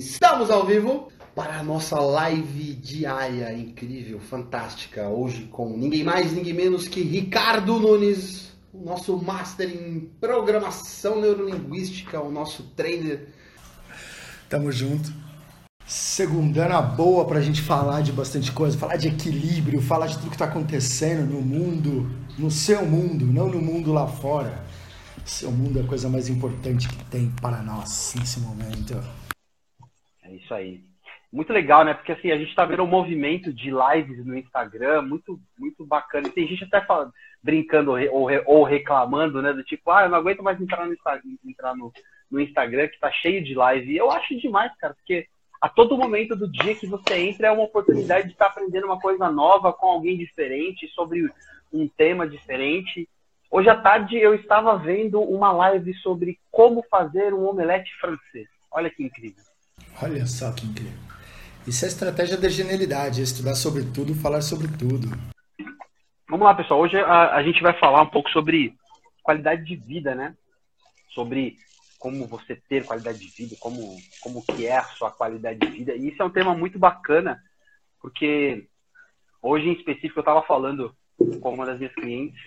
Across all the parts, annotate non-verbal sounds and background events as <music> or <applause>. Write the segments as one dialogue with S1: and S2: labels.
S1: Estamos ao vivo para a nossa live diária incrível, fantástica. Hoje com ninguém mais, ninguém menos que Ricardo Nunes, o nosso master em programação neurolinguística, o nosso trainer.
S2: Tamo junto. Segundana boa para a gente falar de bastante coisa, falar de equilíbrio, falar de tudo que está acontecendo no mundo, no seu mundo, não no mundo lá fora. Seu mundo é a coisa mais importante que tem para nós nesse momento.
S3: É isso aí. Muito legal, né? Porque assim, a gente está vendo um movimento de lives no Instagram muito, muito bacana. E tem gente até falando, brincando ou, ou reclamando, né? Do tipo, ah, eu não aguento mais entrar no, entrar no, no Instagram que tá cheio de live. E eu acho demais, cara, porque a todo momento do dia que você entra é uma oportunidade de estar aprendendo uma coisa nova com alguém diferente, sobre um tema diferente. Hoje à tarde eu estava vendo uma live sobre como fazer um omelete francês. Olha que incrível.
S2: Olha só que incrível. Isso é estratégia da genialidade, é estudar sobre tudo, falar sobre tudo.
S3: Vamos lá, pessoal. Hoje a, a gente vai falar um pouco sobre qualidade de vida, né? Sobre como você ter qualidade de vida, como, como que é a sua qualidade de vida. E isso é um tema muito bacana, porque hoje em específico eu estava falando com uma das minhas clientes,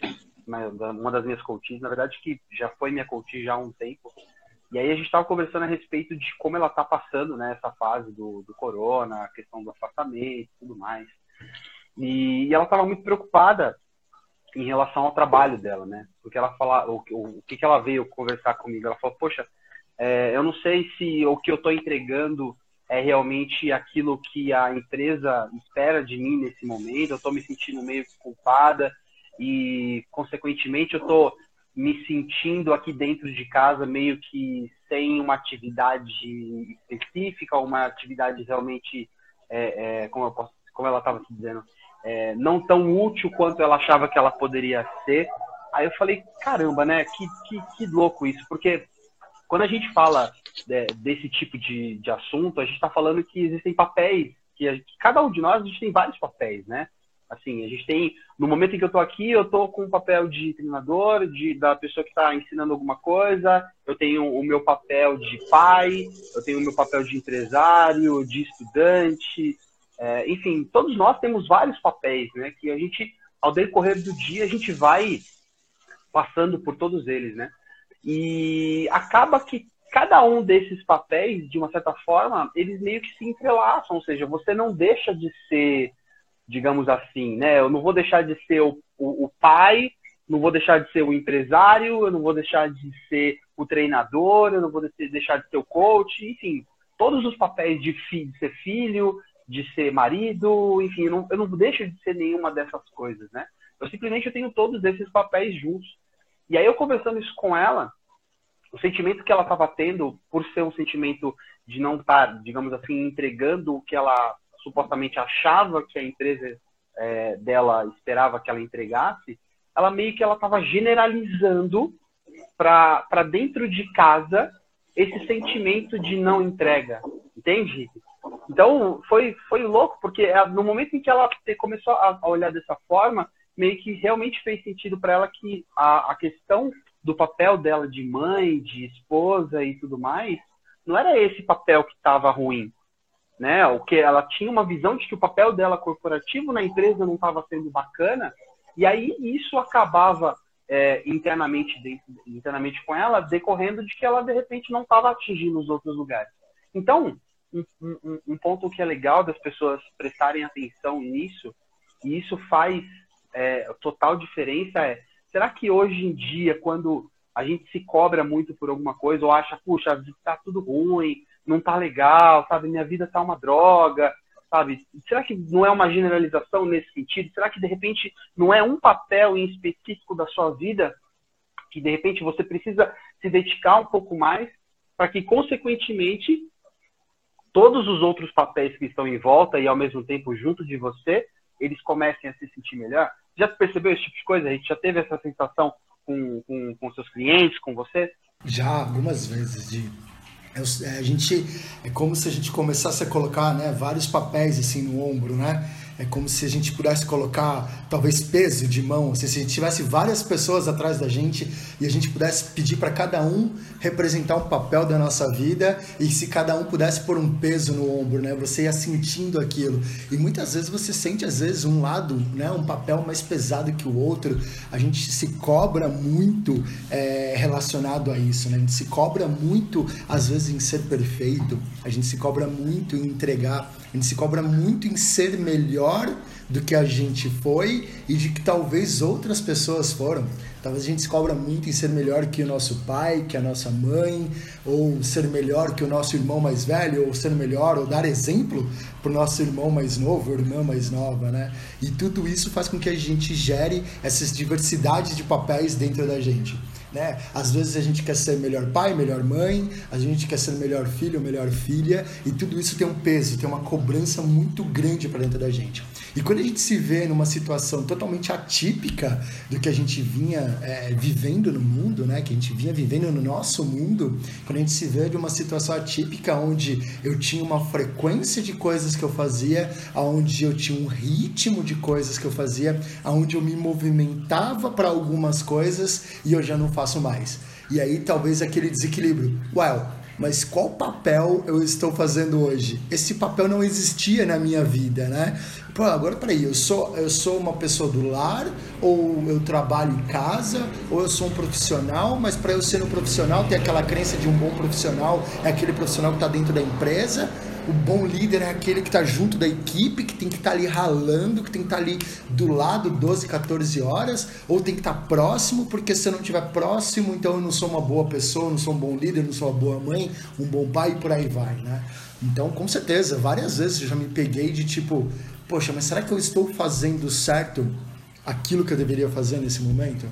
S3: uma das minhas coaches, na verdade que já foi minha coach já há um tempo, e aí a gente estava conversando a respeito de como ela está passando né, essa fase do, do corona, a questão do afastamento e tudo mais. E, e ela estava muito preocupada em relação ao trabalho dela, né? Porque ela fala, o, o, o que, que ela veio conversar comigo? Ela falou, poxa, é, eu não sei se o que eu estou entregando é realmente aquilo que a empresa espera de mim nesse momento. Eu estou me sentindo meio culpada e, consequentemente, eu estou me sentindo aqui dentro de casa meio que sem uma atividade específica, uma atividade realmente, é, é, como, posso, como, ela estava dizendo, é, não tão útil quanto ela achava que ela poderia ser. Aí eu falei, caramba, né? Que, que, que louco isso, porque quando a gente fala de, desse tipo de, de assunto, a gente está falando que existem papéis, que, que cada um de nós a gente tem vários papéis, né? Assim, a gente tem, no momento em que eu estou aqui, eu estou com o papel de treinador, de, da pessoa que está ensinando alguma coisa, eu tenho o meu papel de pai, eu tenho o meu papel de empresário, de estudante, é, enfim, todos nós temos vários papéis, né? Que a gente, ao decorrer do dia, a gente vai passando por todos eles, né? E acaba que cada um desses papéis, de uma certa forma, eles meio que se entrelaçam, ou seja, você não deixa de ser digamos assim, né? Eu não vou deixar de ser o, o, o pai, não vou deixar de ser o empresário, eu não vou deixar de ser o treinador, eu não vou deixar de ser o coach, enfim, todos os papéis de, fi, de ser filho, de ser marido, enfim, eu não, eu não deixo de ser nenhuma dessas coisas, né? Eu simplesmente tenho todos esses papéis juntos. E aí eu conversando isso com ela, o sentimento que ela estava tendo, por ser um sentimento de não estar, tá, digamos assim, entregando o que ela supostamente achava que a empresa é, dela esperava que ela entregasse, ela meio que ela estava generalizando para dentro de casa esse sentimento de não entrega, entende? Então foi foi louco porque é, no momento em que ela começou a olhar dessa forma, meio que realmente fez sentido para ela que a, a questão do papel dela de mãe, de esposa e tudo mais, não era esse papel que estava ruim né? O que ela tinha uma visão de que o papel dela corporativo na empresa não estava sendo bacana, e aí isso acabava é, internamente, internamente com ela, decorrendo de que ela de repente não estava atingindo os outros lugares. Então, um, um, um, ponto que é legal das pessoas prestarem atenção nisso, e isso faz é, total diferença, é será que hoje em dia, quando a gente se cobra muito por alguma coisa, ou acha, puxa, está tudo ruim, não tá legal, sabe? Minha vida tá uma droga, sabe? Será que não é uma generalização nesse sentido? Será que de repente não é um papel em específico da sua vida que de repente você precisa se dedicar um pouco mais para que consequentemente todos os outros papéis que estão em volta e ao mesmo tempo junto de você, eles comecem a se sentir melhor? Já percebeu esse tipo de coisa? A gente já teve essa sensação com, com, com seus clientes, com você?
S2: Já, algumas vezes, de a gente é como se a gente começasse a colocar né, vários papéis assim no ombro, né? É como se a gente pudesse colocar talvez peso de mão, assim, se a gente tivesse várias pessoas atrás da gente e a gente pudesse pedir para cada um representar um papel da nossa vida e se cada um pudesse pôr um peso no ombro, né? Você ia sentindo aquilo. E muitas vezes você sente às vezes um lado, né, um papel mais pesado que o outro. A gente se cobra muito é, relacionado a isso, né? A gente se cobra muito às vezes em ser perfeito. A gente se cobra muito em entregar a gente se cobra muito em ser melhor do que a gente foi e de que talvez outras pessoas foram. Talvez a gente se cobra muito em ser melhor que o nosso pai, que a nossa mãe, ou ser melhor que o nosso irmão mais velho, ou ser melhor, ou dar exemplo para o nosso irmão mais novo, irmã mais nova, né? E tudo isso faz com que a gente gere essas diversidades de papéis dentro da gente. Né? Às vezes a gente quer ser melhor pai, melhor mãe, a gente quer ser melhor filho, melhor filha, e tudo isso tem um peso, tem uma cobrança muito grande para dentro da gente. E quando a gente se vê numa situação totalmente atípica do que a gente vinha é, vivendo no mundo, né? Que a gente vinha vivendo no nosso mundo, quando a gente se vê de uma situação atípica onde eu tinha uma frequência de coisas que eu fazia, onde eu tinha um ritmo de coisas que eu fazia, onde eu me movimentava para algumas coisas e eu já não faço mais. E aí talvez aquele desequilíbrio. Well, mas qual papel eu estou fazendo hoje? Esse papel não existia na minha vida, né? Pô, agora peraí, eu sou, eu sou uma pessoa do lar, ou eu trabalho em casa, ou eu sou um profissional, mas para eu ser um profissional, tem aquela crença de um bom profissional, é aquele profissional que está dentro da empresa, o bom líder é aquele que está junto da equipe, que tem que estar tá ali ralando, que tem que estar tá ali do lado 12, 14 horas, ou tem que estar tá próximo, porque se eu não estiver próximo, então eu não sou uma boa pessoa, não sou um bom líder, não sou uma boa mãe, um bom pai e por aí vai, né? Então, com certeza, várias vezes eu já me peguei de tipo, poxa, mas será que eu estou fazendo certo aquilo que eu deveria fazer nesse momento?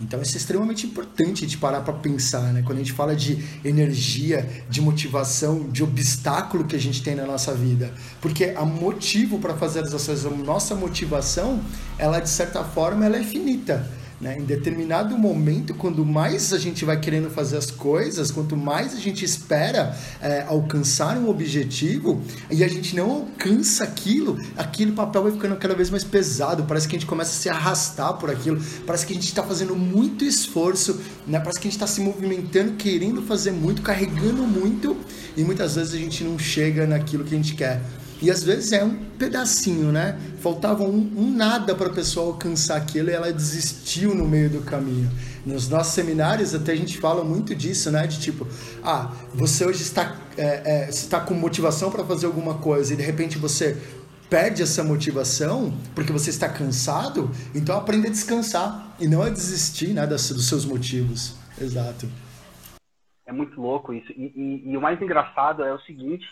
S2: Então isso é extremamente importante de parar para pensar, né? Quando a gente fala de energia, de motivação, de obstáculo que a gente tem na nossa vida, porque a motivo para fazer as ações, a nossa motivação, ela de certa forma ela é finita. Né? Em determinado momento, quando mais a gente vai querendo fazer as coisas, quanto mais a gente espera é, alcançar um objetivo e a gente não alcança aquilo, aquele papel vai ficando cada vez mais pesado. Parece que a gente começa a se arrastar por aquilo, parece que a gente está fazendo muito esforço, né? parece que a gente está se movimentando, querendo fazer muito, carregando muito e muitas vezes a gente não chega naquilo que a gente quer. E às vezes é um pedacinho, né? Faltava um, um nada para a pessoa alcançar aquilo e ela desistiu no meio do caminho. Nos nossos seminários até a gente fala muito disso, né? De tipo, ah, você hoje está, é, é, está com motivação para fazer alguma coisa e de repente você perde essa motivação porque você está cansado, então aprenda a descansar e não a desistir né, dos seus motivos. Exato.
S3: É muito louco isso. E, e, e o mais engraçado é o seguinte,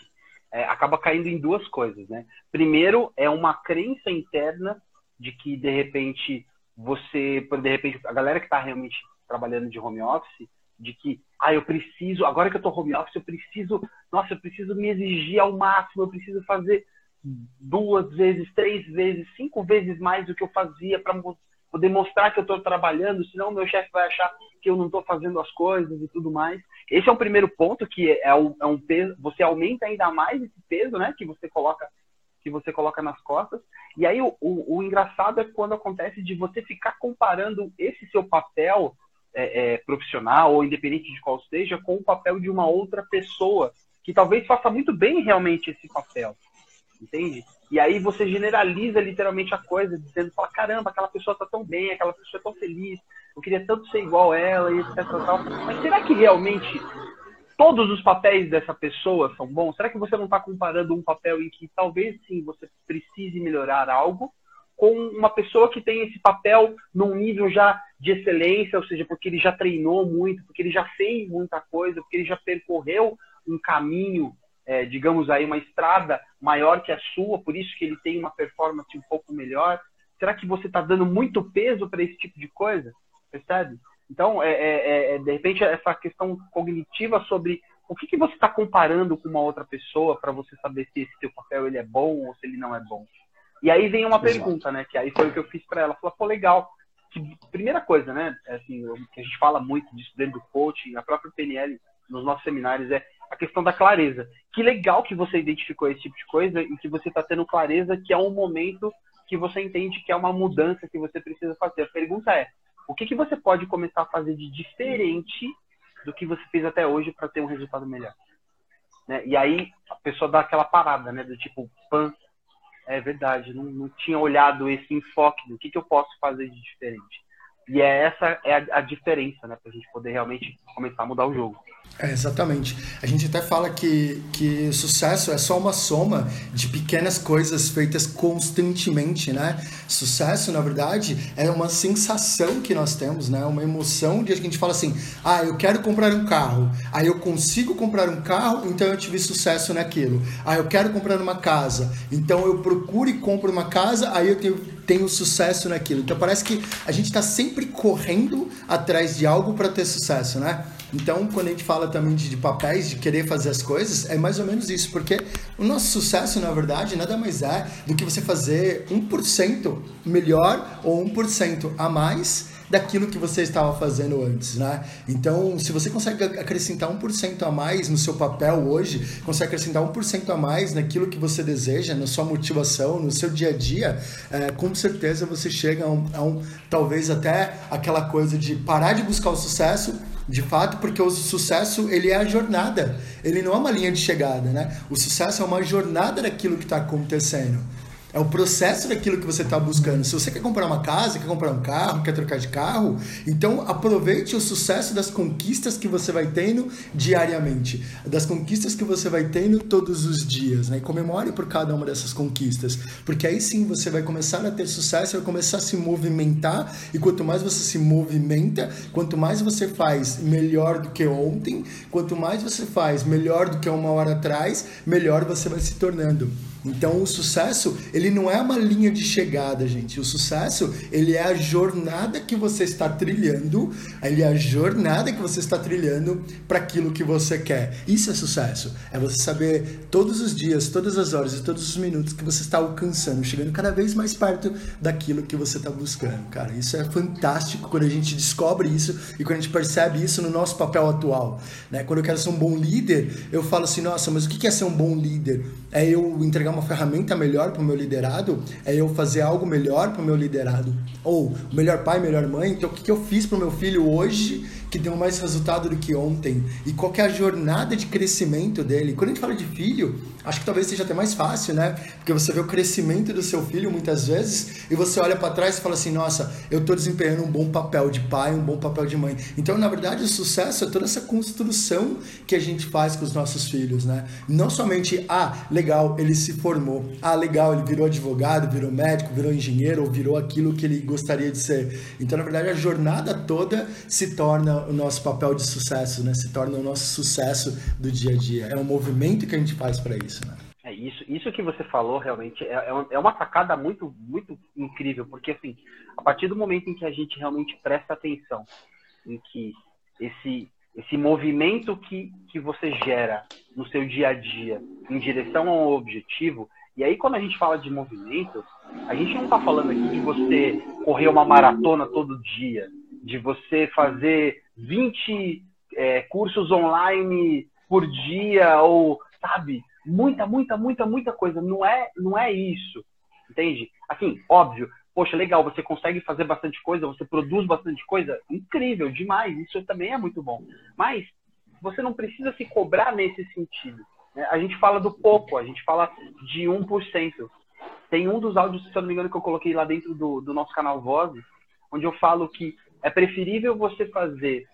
S3: é, acaba caindo em duas coisas, né? Primeiro, é uma crença interna de que, de repente, você, de repente, a galera que está realmente trabalhando de home office, de que, ah, eu preciso, agora que eu estou home office, eu preciso, nossa, eu preciso me exigir ao máximo, eu preciso fazer duas vezes, três vezes, cinco vezes mais do que eu fazia para poder mostrar que eu estou trabalhando, senão meu chefe vai achar que eu não estou fazendo as coisas e tudo mais. Esse é um primeiro ponto que é um, é um, peso, você aumenta ainda mais esse peso, né, que você coloca que você coloca nas costas. E aí o, o, o engraçado é quando acontece de você ficar comparando esse seu papel é, é, profissional ou independente de qual seja com o papel de uma outra pessoa que talvez faça muito bem realmente esse papel, entende? E aí você generaliza literalmente a coisa, dizendo, fala, caramba, aquela pessoa tá tão bem, aquela pessoa é tão feliz, eu queria tanto ser igual ela, e etc. Tal. Mas será que realmente todos os papéis dessa pessoa são bons? Será que você não está comparando um papel em que talvez sim você precise melhorar algo com uma pessoa que tem esse papel num nível já de excelência, ou seja, porque ele já treinou muito, porque ele já fez muita coisa, porque ele já percorreu um caminho é, digamos aí, uma estrada maior que a sua, por isso que ele tem uma performance um pouco melhor? Será que você está dando muito peso para esse tipo de coisa? Percebe? Então, é, é, é, de repente, essa questão cognitiva sobre o que, que você está comparando com uma outra pessoa para você saber se esse seu papel ele é bom ou se ele não é bom. E aí vem uma Exato. pergunta, né? Que aí foi o que eu fiz para ela. Falou, pô, legal. Que, primeira coisa, né? Assim, que a gente fala muito disso dentro do coaching, a própria PNL nos nossos seminários é a questão da clareza. Que legal que você identificou esse tipo de coisa e que você está tendo clareza que é um momento que você entende que é uma mudança que você precisa fazer. A pergunta é, o que, que você pode começar a fazer de diferente do que você fez até hoje para ter um resultado melhor? Né? E aí a pessoa dá aquela parada, né? Do tipo, pan, é verdade, não, não tinha olhado esse enfoque do que, que eu posso fazer de diferente. E é essa é a, a diferença, né? Para a gente poder realmente começar a mudar o jogo.
S2: É, exatamente. A gente até fala que, que sucesso é só uma soma de pequenas coisas feitas constantemente, né? Sucesso, na verdade, é uma sensação que nós temos, né? Uma emoção de a gente fala assim: ah, eu quero comprar um carro, aí eu consigo comprar um carro, então eu tive sucesso naquilo. Ah, eu quero comprar uma casa, então eu procuro e compro uma casa, aí eu tenho, tenho sucesso naquilo. Então parece que a gente está sempre correndo atrás de algo para ter sucesso, né? Então, quando a gente fala também de, de, papéis, de querer fazer as coisas, é mais ou menos isso, porque o nosso sucesso, na verdade, nada mais é do que você fazer 1% melhor ou 1% a mais daquilo que você estava fazendo antes, né? Então, se você consegue acrescentar 1% a mais no seu papel hoje, consegue acrescentar 1% a mais naquilo que você deseja, na sua motivação, no seu dia a dia, é, com certeza você chega a um, a um, talvez até aquela coisa de parar de buscar o sucesso de fato, porque o sucesso ele é a jornada, ele não é uma linha de chegada, né? O sucesso é uma jornada daquilo que está acontecendo. É o processo daquilo que você está buscando. Se você quer comprar uma casa, quer comprar um carro, quer trocar de carro, então aproveite o sucesso das conquistas que você vai tendo diariamente, das conquistas que você vai tendo todos os dias, né? E comemore por cada uma dessas conquistas, porque aí sim você vai começar a ter sucesso, vai começar a se movimentar e quanto mais você se movimenta, quanto mais você faz melhor do que ontem, quanto mais você faz melhor do que uma hora atrás, melhor você vai se tornando. Então o sucesso, ele não é uma linha de chegada, gente. O sucesso, ele é a jornada que você está trilhando, ele é a jornada que você está trilhando para aquilo que você quer. Isso é sucesso. É você saber todos os dias, todas as horas e todos os minutos que você está alcançando, chegando cada vez mais perto daquilo que você está buscando, cara. Isso é fantástico quando a gente descobre isso e quando a gente percebe isso no nosso papel atual, né? Quando eu quero ser um bom líder, eu falo assim, nossa, mas o que é ser um bom líder? É eu entregar uma ferramenta melhor para o meu liderado, é eu fazer algo melhor para o meu liderado. Ou melhor pai, melhor mãe. Então, o que, que eu fiz para o meu filho hoje que deu mais resultado do que ontem? E qual é a jornada de crescimento dele? Quando a gente fala de filho, acho que talvez seja até mais fácil, né? Porque você vê o crescimento do seu filho muitas vezes e você olha para trás e fala assim: nossa, eu estou desempenhando um bom papel de pai, um bom papel de mãe. Então, na verdade, o sucesso é toda essa construção que a gente faz com os nossos filhos, né? Não somente, ah, legal, ele se formou, ah, legal, ele virou advogado, virou médico, virou engenheiro ou virou aquilo que ele gostaria de ser. Então, na verdade, a jornada toda se torna o nosso papel de sucesso, né? Se torna o nosso sucesso do dia a dia. É um movimento que a gente faz para isso, né?
S3: É isso, isso que você falou realmente é, é, é uma sacada muito, muito incrível, porque assim, a partir do momento em que a gente realmente presta atenção em que esse, esse movimento que, que você gera no seu dia a dia em direção a um objetivo, e aí quando a gente fala de movimento, a gente não está falando aqui de você correr uma maratona todo dia, de você fazer 20 é, cursos online por dia, ou, sabe, muita, muita, muita, muita coisa. Não é, não é isso, entende? Assim, óbvio, poxa, legal, você consegue fazer bastante coisa, você produz bastante coisa, incrível, demais, isso também é muito bom. Mas você não precisa se cobrar nesse sentido. Né? A gente fala do pouco, a gente fala de 1%. Tem um dos áudios, se eu não me engano, que eu coloquei lá dentro do, do nosso canal Vozes, onde eu falo que é preferível você fazer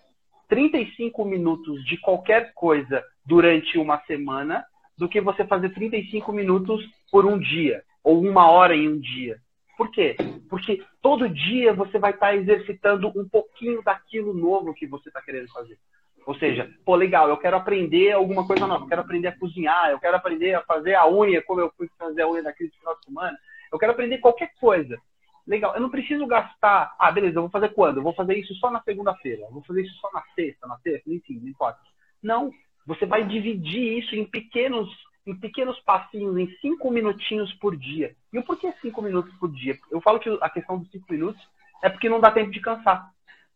S3: 35 minutos de qualquer coisa durante uma semana do que você fazer 35 minutos por um dia ou uma hora em um dia. Por quê? Porque todo dia você vai estar exercitando um pouquinho daquilo novo que você está querendo fazer. Ou seja, pô, legal, eu quero aprender alguma coisa nova, eu quero aprender a cozinhar, eu quero aprender a fazer a unha, como eu fui fazer a unha daquele final de semana, eu quero aprender qualquer coisa. Legal, eu não preciso gastar. Ah, beleza, eu vou fazer quando? Eu vou fazer isso só na segunda-feira, vou fazer isso só na sexta, na terça, enfim, não importa. Não, você vai dividir isso em pequenos, em pequenos passinhos, em cinco minutinhos por dia. E o porquê cinco minutos por dia? Eu falo que a questão dos cinco minutos é porque não dá tempo de cansar.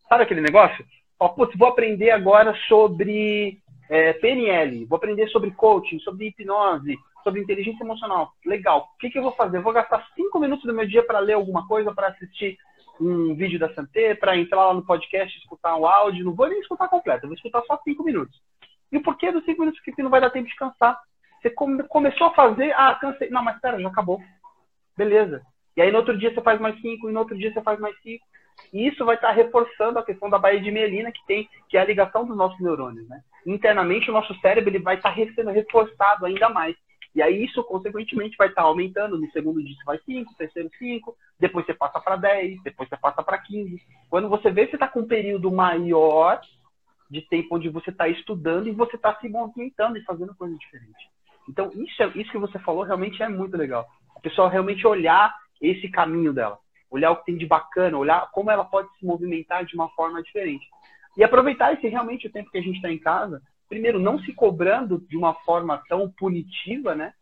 S3: Sabe aquele negócio? Ó, putz, vou aprender agora sobre é, PNL, vou aprender sobre coaching, sobre hipnose, sobre inteligência emocional. Legal. O que, que eu vou fazer? Eu vou gastar cinco minutos do meu dia para ler alguma coisa, para assistir um vídeo da Santé, para entrar lá no podcast, escutar um áudio. Não vou nem escutar completo, eu vou escutar só cinco minutos. E o porquê dos cinco minutos que não vai dar tempo de cansar? Você come, começou a fazer, ah, cansei. Não, mas pera, já acabou. Beleza. E aí no outro dia você faz mais cinco, e no outro dia você faz mais cinco. E isso vai estar reforçando a questão da baía de mielina que tem, que é a ligação dos nossos neurônios, né? Internamente o nosso cérebro ele vai estar sendo reforçado ainda mais. E aí isso, consequentemente, vai estar aumentando. No segundo dia você vai 5, terceiro 5, depois você passa para 10, depois você passa para 15. Quando você vê, você está com um período maior de tempo onde você está estudando e você está se movimentando e fazendo coisas diferentes. Então, isso, é, isso que você falou realmente é muito legal. A pessoa realmente olhar esse caminho dela, olhar o que tem de bacana, olhar como ela pode se movimentar de uma forma diferente. E aproveitar esse realmente o tempo que a gente está em casa primeiro, não se cobrando de uma forma tão punitiva, né?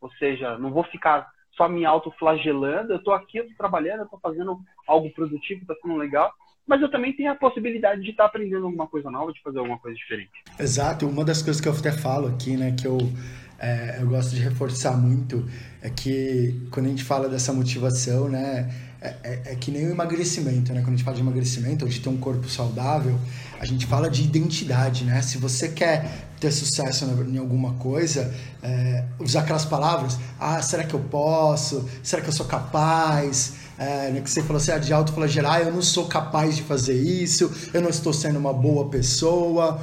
S3: Ou seja, não vou ficar só me autoflagelando, eu estou aqui, eu tô trabalhando, eu estou fazendo algo produtivo, está sendo legal, mas eu também tenho a possibilidade de estar tá aprendendo alguma coisa nova, de fazer alguma coisa diferente.
S2: Exato, uma das coisas que eu até falo aqui, né, que eu, é, eu gosto de reforçar muito, é que quando a gente fala dessa motivação, né, é, é, é, que nem o emagrecimento, né? Quando a gente fala de emagrecimento ou de ter um corpo saudável, a gente fala de identidade, né? Se você quer ter sucesso em alguma coisa, é, usar aquelas palavras, ah, será que eu posso? Será que eu sou capaz? É, né, que você falou assim, ah, de autoflagelar, eu não sou capaz de fazer isso, eu não estou sendo uma boa pessoa,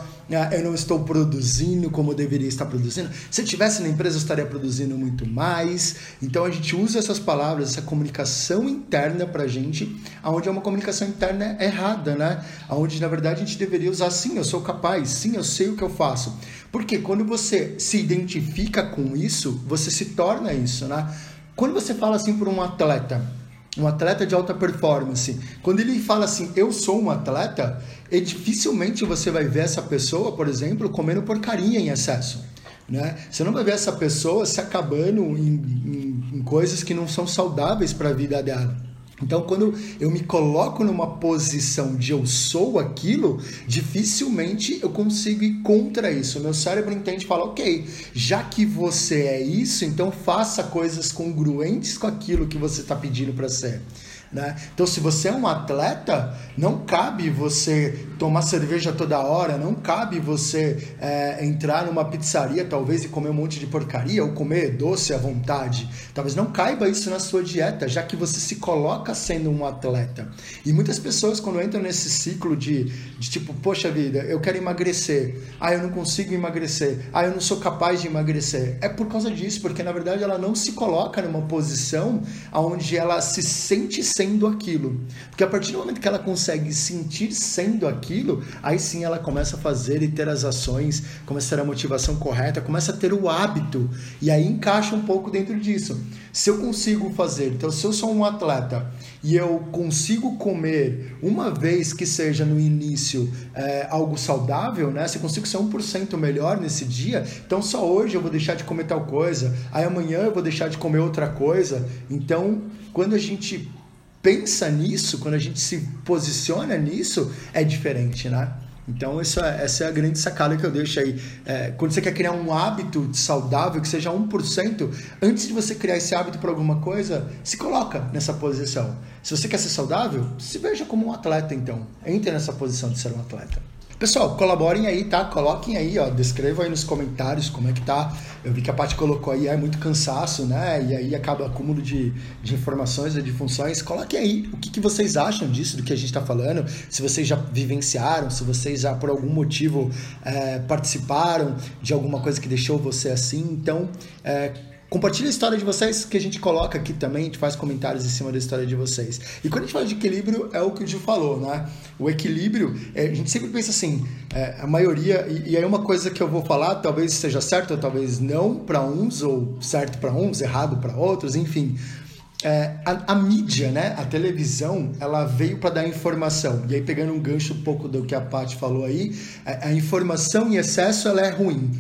S2: eu não estou produzindo como deveria estar produzindo. Se eu estivesse na empresa, eu estaria produzindo muito mais. Então a gente usa essas palavras, essa comunicação interna para a gente, onde é uma comunicação interna errada, né? Onde na verdade a gente deveria usar sim, eu sou capaz, sim, eu sei o que eu faço. Porque quando você se identifica com isso, você se torna isso, né? Quando você fala assim para um atleta, um atleta de alta performance, quando ele fala assim, eu sou um atleta, e dificilmente você vai ver essa pessoa, por exemplo, comendo porcaria em excesso. Né? Você não vai ver essa pessoa se acabando em, em, em coisas que não são saudáveis para a vida dela. Então, quando eu me coloco numa posição de eu sou aquilo, dificilmente eu consigo ir contra isso. O meu cérebro entende e fala: ok, já que você é isso, então faça coisas congruentes com aquilo que você está pedindo para ser. Né? Então, se você é um atleta, não cabe você tomar cerveja toda hora, não cabe você é, entrar numa pizzaria, talvez, e comer um monte de porcaria, ou comer doce à vontade. Talvez não caiba isso na sua dieta, já que você se coloca sendo um atleta. E muitas pessoas, quando entram nesse ciclo de, de tipo, poxa vida, eu quero emagrecer, ah, eu não consigo emagrecer, ah, eu não sou capaz de emagrecer, é por causa disso, porque na verdade ela não se coloca numa posição onde ela se sente sendo aquilo. Porque a partir do momento que ela consegue sentir sendo aquilo, aí sim ela começa a fazer e ter as ações, começa a ter a motivação correta, começa a ter o hábito. E aí encaixa um pouco dentro disso. Se eu consigo fazer, então se eu sou um atleta e eu consigo comer uma vez que seja no início é, algo saudável, né? Se eu consigo ser 1% melhor nesse dia, então só hoje eu vou deixar de comer tal coisa, aí amanhã eu vou deixar de comer outra coisa. Então, quando a gente pensa nisso, quando a gente se posiciona nisso, é diferente, né? Então, essa, essa é a grande sacada que eu deixo aí. É, quando você quer criar um hábito saudável, que seja 1%, antes de você criar esse hábito para alguma coisa, se coloca nessa posição. Se você quer ser saudável, se veja como um atleta, então. Entre nessa posição de ser um atleta. Pessoal, colaborem aí, tá? Coloquem aí, ó, descrevam aí nos comentários como é que tá. Eu vi que a Paty colocou aí, é muito cansaço, né? E aí acaba acúmulo de, de informações e de funções. Coloquem aí o que, que vocês acham disso, do que a gente está falando. Se vocês já vivenciaram, se vocês já por algum motivo é, participaram de alguma coisa que deixou você assim. Então, é, Compartilhe a história de vocês, que a gente coloca aqui também, a gente faz comentários em cima da história de vocês. E quando a gente fala de equilíbrio, é o que o Gil falou, né? O equilíbrio, é, a gente sempre pensa assim, é, a maioria, e, e aí uma coisa que eu vou falar, talvez seja certo ou talvez não para uns, ou certo para uns, errado para outros, enfim. É, a, a, mídia, né, a televisão, ela veio para dar informação. E aí, pegando um gancho um pouco do que a Paty falou aí, a, a informação em excesso ela é ruim.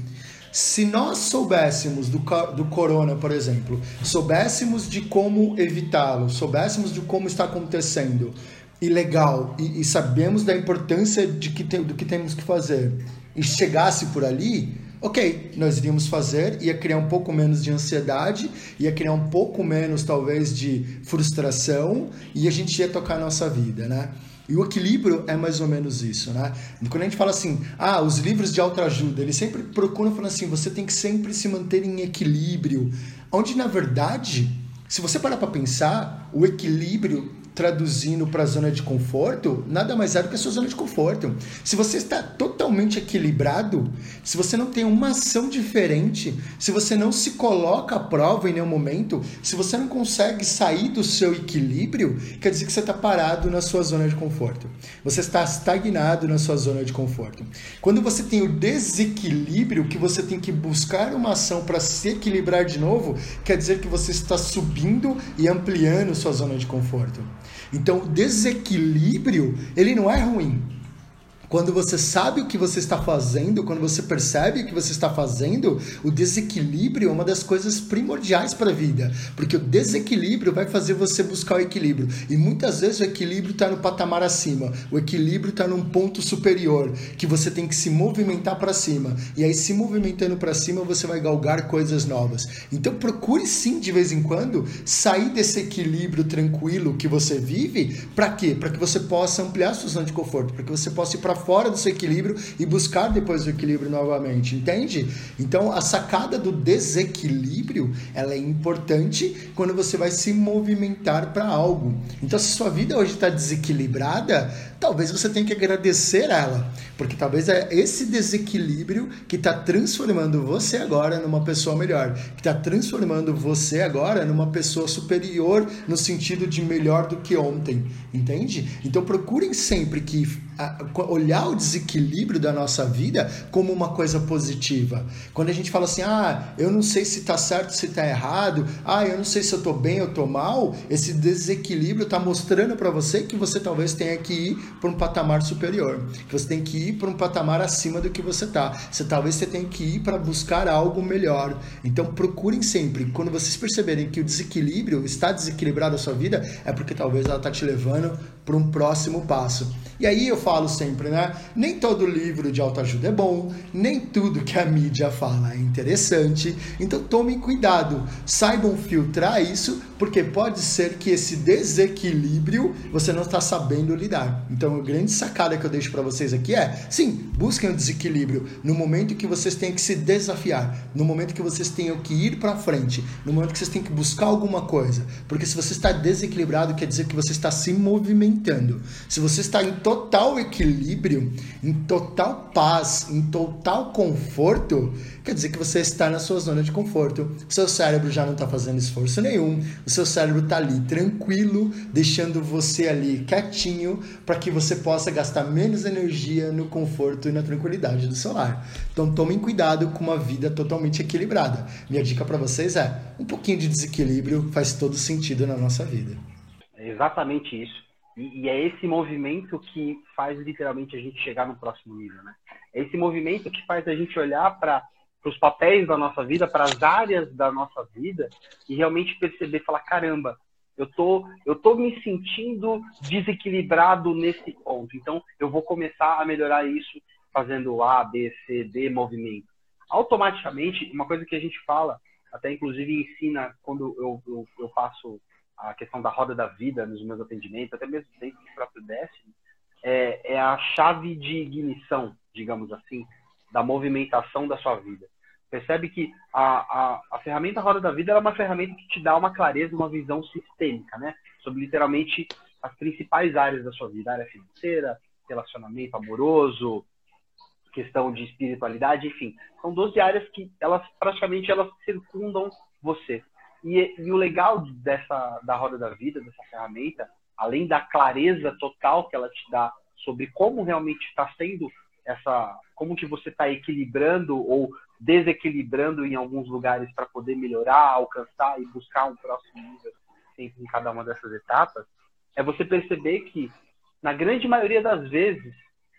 S2: Se nós soubéssemos do, do corona, por exemplo, soubéssemos de como evitá-lo, soubéssemos de como está acontecendo, e legal, e, e sabemos da importância de que tem, do que temos que fazer, e chegasse por ali, ok, nós iríamos fazer, ia criar um pouco menos de ansiedade, ia criar um pouco menos, talvez, de frustração, e a gente ia tocar a nossa vida, né? E o equilíbrio é mais ou menos isso, né? Quando a gente fala assim, ah, os livros de autoajuda, eles sempre procuram falar assim, você tem que sempre se manter em equilíbrio, onde na verdade, se você parar para pensar, o equilíbrio traduzindo para a zona de conforto, nada mais é do que a sua zona de conforto. Se você está totalmente equilibrado, se você não tem uma ação diferente, se você não se coloca à prova em nenhum momento, se você não consegue sair do seu equilíbrio, quer dizer que você está parado na sua zona de conforto. Você está estagnado na sua zona de conforto. Quando você tem o desequilíbrio, que você tem que buscar uma ação para se equilibrar de novo, quer dizer que você está subindo e ampliando sua zona de conforto. Então, o desequilíbrio, ele não é ruim. Quando você sabe o que você está fazendo, quando você percebe o que você está fazendo, o desequilíbrio é uma das coisas primordiais para a vida, porque o desequilíbrio vai fazer você buscar o equilíbrio. E muitas vezes o equilíbrio está no patamar acima, o equilíbrio está num ponto superior, que você tem que se movimentar para cima. E aí, se movimentando para cima, você vai galgar coisas novas. Então, procure sim, de vez em quando, sair desse equilíbrio tranquilo que você vive. Para quê? Para que você possa ampliar a sua zona de conforto, para que você possa ir para fora do seu equilíbrio e buscar depois o equilíbrio novamente, entende? Então a sacada do desequilíbrio ela é importante quando você vai se movimentar para algo. Então se sua vida hoje está desequilibrada, talvez você tenha que agradecer ela, porque talvez é esse desequilíbrio que está transformando você agora numa pessoa melhor, que está transformando você agora numa pessoa superior no sentido de melhor do que ontem, entende? Então procurem sempre que olhar o desequilíbrio da nossa vida como uma coisa positiva. Quando a gente fala assim, ah, eu não sei se está certo, se está errado, ah, eu não sei se eu estou bem ou estou mal, esse desequilíbrio está mostrando para você que você talvez tenha que ir para um patamar superior, que você tem que ir para um patamar acima do que você está. Você talvez você tenha que ir para buscar algo melhor. Então procurem sempre, quando vocês perceberem que o desequilíbrio está desequilibrado a sua vida, é porque talvez ela está te levando para um próximo passo. E aí eu falo sempre, né? Nem todo livro de autoajuda é bom, nem tudo que a mídia fala é interessante. Então tomem cuidado, saibam filtrar isso, porque pode ser que esse desequilíbrio você não está sabendo lidar. Então a grande sacada que eu deixo para vocês aqui é, sim, busquem o desequilíbrio no momento que vocês têm que se desafiar, no momento que vocês tenham que ir para frente, no momento que vocês têm que buscar alguma coisa. Porque se você está desequilibrado, quer dizer que você está se movimentando. Se você está em total equilíbrio, em total paz, em total conforto, quer dizer que você está na sua zona de conforto. O seu cérebro já não está fazendo esforço nenhum, o seu cérebro está ali tranquilo, deixando você ali quietinho para que você possa gastar menos energia no conforto e na tranquilidade do seu lar. Então tomem cuidado com uma vida totalmente equilibrada. Minha dica para vocês é: um pouquinho de desequilíbrio faz todo sentido na nossa vida.
S3: É exatamente isso. E, e, é esse movimento que faz literalmente a gente chegar no próximo nível, né? É esse movimento que faz a gente olhar para os papéis da nossa vida, para as áreas da nossa vida e realmente perceber, falar caramba, eu tô, eu tô me sentindo desequilibrado nesse ponto. Então, eu vou começar a melhorar isso fazendo A, B, C, D movimento. Automaticamente, uma coisa que a gente fala, até inclusive ensina quando eu, eu, eu faço a questão da roda da vida nos meus atendimentos, até mesmo dentro do próprio Destiny, é, é a chave de ignição, digamos assim, da movimentação da sua vida. Percebe que a, a, a ferramenta Roda da Vida é uma ferramenta que te dá uma clareza, uma visão sistêmica, né? Sobre literalmente as principais áreas da sua vida, área financeira, relacionamento amoroso, questão de espiritualidade, enfim. São 12 áreas que elas praticamente elas circundam você. E, e, o legal dessa da roda da vida, dessa ferramenta, além da clareza total que ela te dá sobre como realmente está sendo essa, como que você está equilibrando ou desequilibrando em alguns lugares para poder melhorar, alcançar e buscar um próximo nível em cada uma dessas etapas, é você perceber que na grande maioria das vezes,